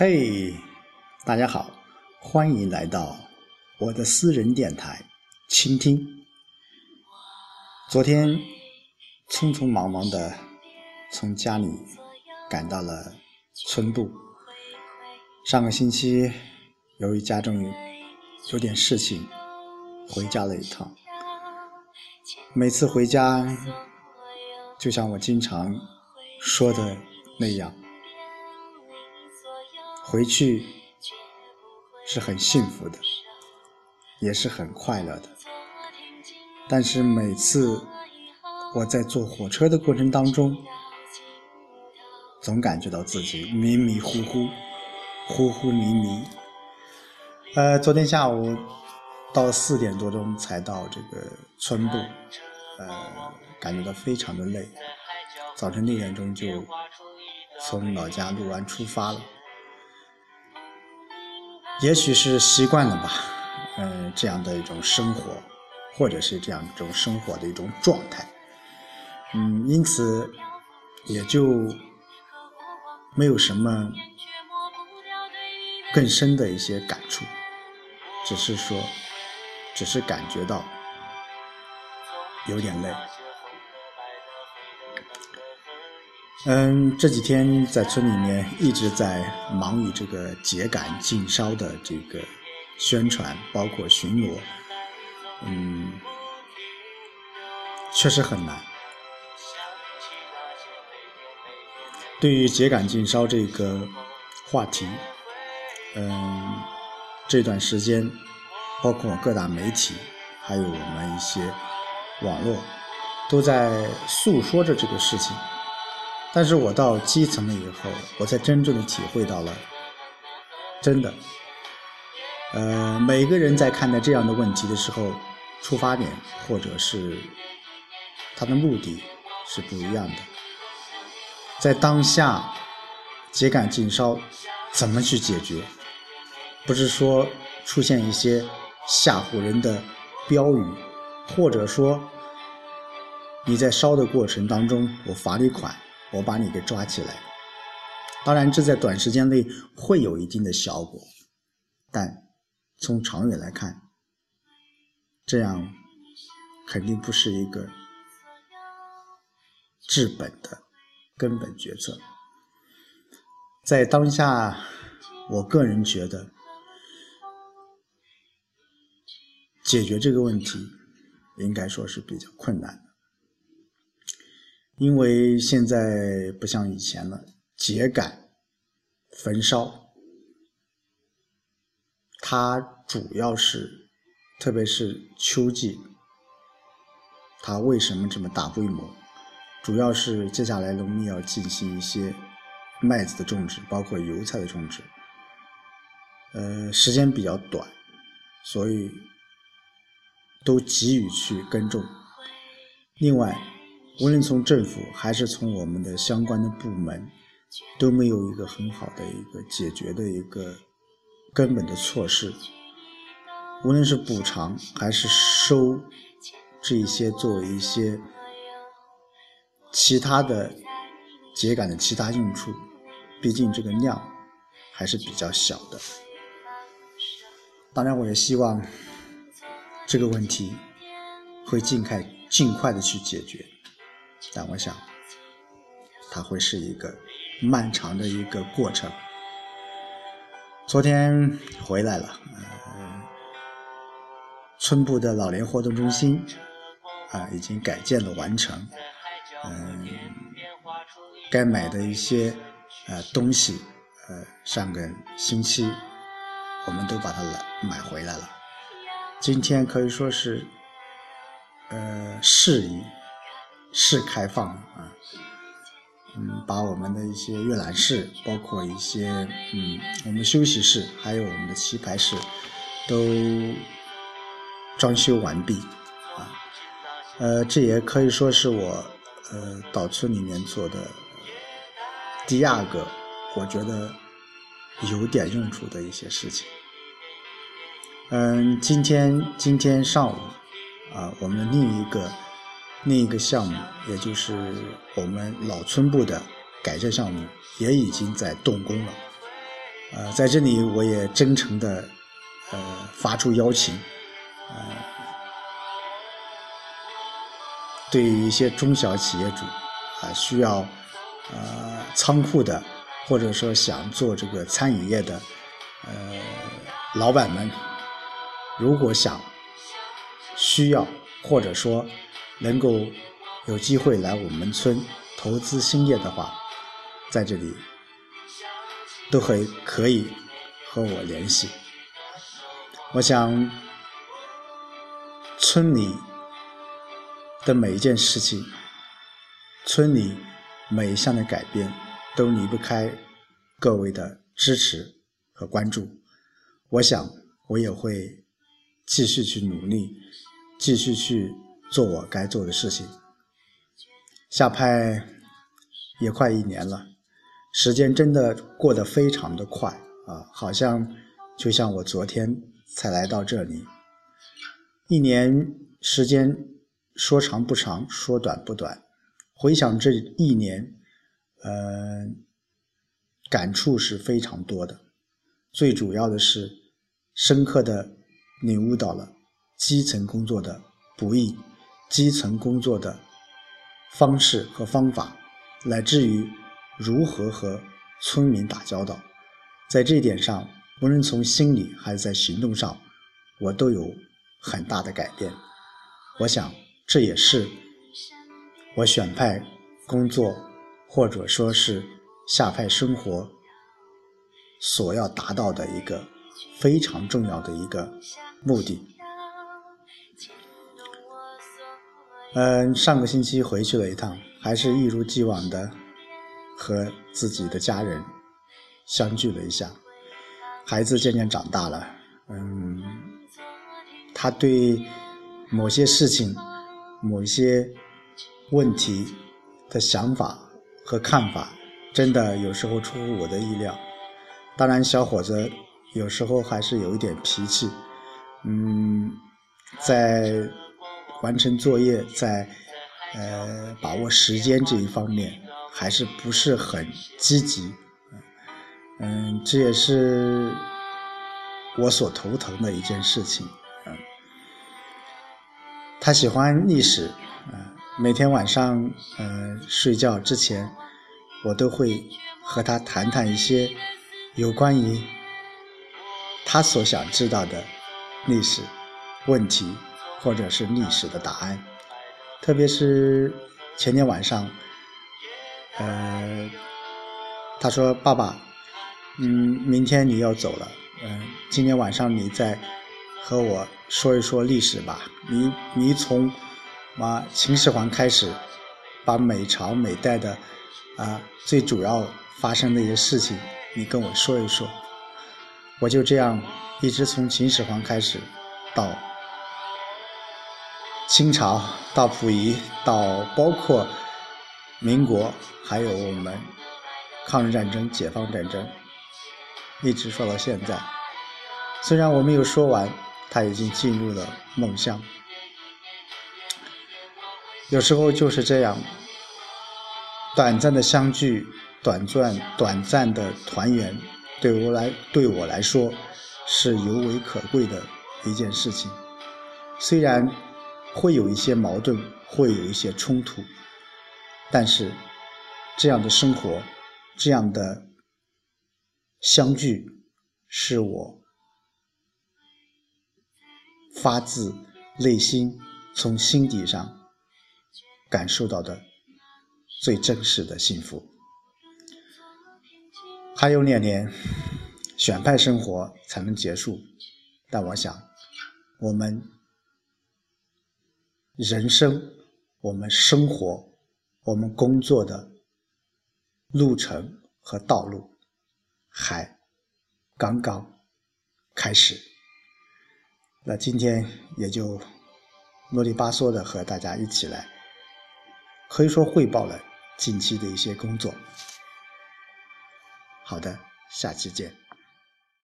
嘿，大家好，欢迎来到我的私人电台，倾听。昨天匆匆忙忙的从家里赶到了村部，上个星期由于家中有点事情，回家了一趟。每次回家，就像我经常说的那样。回去是很幸福的，也是很快乐的。但是每次我在坐火车的过程当中，总感觉到自己迷迷糊糊、糊糊迷迷。呃，昨天下午到四点多钟才到这个村部，呃，感觉到非常的累。早晨六点钟就从老家六安出发了。也许是习惯了吧，嗯，这样的一种生活，或者是这样一种生活的一种状态，嗯，因此也就没有什么更深的一些感触，只是说，只是感觉到有点累。嗯，这几天在村里面一直在忙于这个秸秆禁烧的这个宣传，包括巡逻，嗯，确实很难。对于秸秆禁烧这个话题，嗯，这段时间，包括各大媒体，还有我们一些网络，都在诉说着这个事情。但是我到基层了以后，我才真正的体会到了，真的，呃，每个人在看待这样的问题的时候，出发点或者是他的目的是不一样的。在当下，秸秆禁烧怎么去解决？不是说出现一些吓唬人的标语，或者说你在烧的过程当中，我罚你款。我把你给抓起来，当然这在短时间内会有一定的效果，但从长远来看，这样肯定不是一个治本的根本决策。在当下，我个人觉得解决这个问题应该说是比较困难。因为现在不像以前了，秸秆焚烧，它主要是，特别是秋季，它为什么这么大规模？主要是接下来农民要进行一些麦子的种植，包括油菜的种植，呃，时间比较短，所以都急于去耕种。另外，无论从政府还是从我们的相关的部门，都没有一个很好的一个解决的一个根本的措施。无论是补偿还是收这一些作为一些其他的秸秆的其他用处，毕竟这个量还是比较小的。当然，我也希望这个问题会尽快尽快的去解决。但我想，它会是一个漫长的一个过程。昨天回来了，呃，村部的老年活动中心啊，已经改建了完成。嗯，该买的一些呃东西，呃，上个星期我们都把它来买回来了。今天可以说是呃适宜。是开放啊，嗯，把我们的一些阅览室，包括一些嗯，我们休息室，还有我们的棋牌室，都装修完毕啊。呃，这也可以说是我呃到村里面做的第二个，我觉得有点用处的一些事情。嗯，今天今天上午啊，我们另一个。另一个项目，也就是我们老村部的改建项目，也已经在动工了。呃，在这里我也真诚的呃发出邀请，呃，对于一些中小企业主啊，需要呃仓库的，或者说想做这个餐饮业的呃老板们，如果想需要或者说能够有机会来我们村投资兴业的话，在这里。都会可以和我联系。我想，村里的每一件事情，村里每一项的改变，都离不开各位的支持和关注。我想，我也会继续去努力，继续去做我该做的事情。下派也快一年了。时间真的过得非常的快啊，好像就像我昨天才来到这里。一年时间说长不长，说短不短。回想这一年，呃，感触是非常多的。最主要的是，深刻的领悟到了基层工作的不易，基层工作的方式和方法，乃至于。如何和村民打交道，在这一点上，无论从心理还是在行动上，我都有很大的改变。我想，这也是我选派工作，或者说是下派生活所要达到的一个非常重要的一个目的。嗯，上个星期回去了一趟，还是一如既往的。和自己的家人相聚了一下，孩子渐渐长大了，嗯，他对某些事情、某一些问题的想法和看法，真的有时候出乎我的意料。当然，小伙子有时候还是有一点脾气，嗯，在完成作业、在呃把握时间这一方面。还是不是很积极，嗯，这也是我所头疼的一件事情。嗯，他喜欢历史，嗯，每天晚上，嗯，睡觉之前，我都会和他谈谈一些有关于他所想知道的历史问题，或者是历史的答案。特别是前天晚上。呃，他说：“爸爸，嗯，明天你要走了，嗯，今天晚上你再和我说一说历史吧。你你从啊秦始皇开始，把每朝每代的啊最主要发生的一些事情，你跟我说一说。我就这样一直从秦始皇开始，到清朝，到溥仪，到包括。”民国还有我们抗日战争、解放战争，一直说到现在。虽然我没有说完，他已经进入了梦乡。有时候就是这样，短暂的相聚、短暂、短暂的团圆，对我来对我来说是尤为可贵的一件事情。虽然会有一些矛盾，会有一些冲突。但是，这样的生活，这样的相聚，是我发自内心、从心底上感受到的最真实的幸福。还有两年，选派生活才能结束，但我想，我们人生，我们生活。我们工作的路程和道路还刚刚开始，那今天也就啰里吧嗦的和大家一起来，可以说汇报了近期的一些工作。好的，下期见。